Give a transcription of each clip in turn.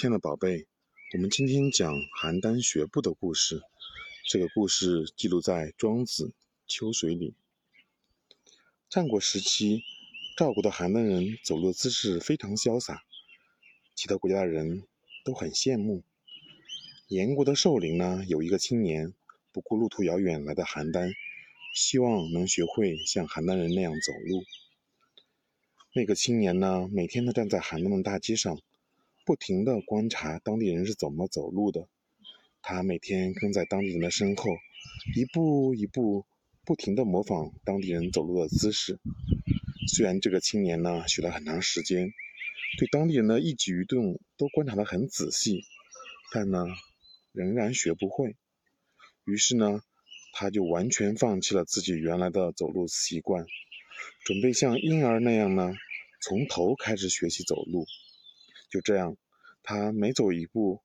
亲爱的宝贝，我们今天讲邯郸学步的故事。这个故事记录在《庄子·秋水》里。战国时期，赵国的邯郸人走路姿势非常潇洒，其他国家的人都很羡慕。燕国的寿陵呢，有一个青年不顾路途遥远来到邯郸，希望能学会像邯郸人那样走路。那个青年呢，每天都站在邯郸的大街上。不停地观察当地人是怎么走路的，他每天跟在当地人的身后，一步一步不停地模仿当地人走路的姿势。虽然这个青年呢学了很长时间，对当地人的一举一动都观察得很仔细，但呢仍然学不会。于是呢，他就完全放弃了自己原来的走路习惯，准备像婴儿那样呢从头开始学习走路。就这样，他每走一步，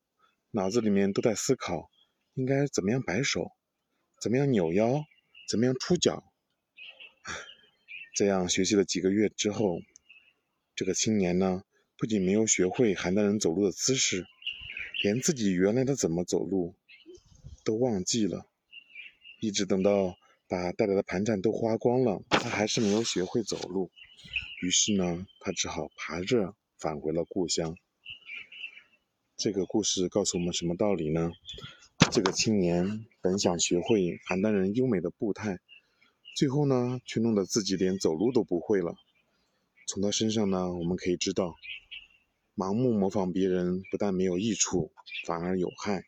脑子里面都在思考应该怎么样摆手，怎么样扭腰，怎么样出脚。这样学习了几个月之后，这个青年呢，不仅没有学会邯郸人走路的姿势，连自己原来的怎么走路都忘记了。一直等到把带来的盘缠都花光了，他还是没有学会走路。于是呢，他只好爬着。返回了故乡。这个故事告诉我们什么道理呢？这个青年本想学会邯郸人优美的步态，最后呢，却弄得自己连走路都不会了。从他身上呢，我们可以知道，盲目模仿别人不但没有益处，反而有害。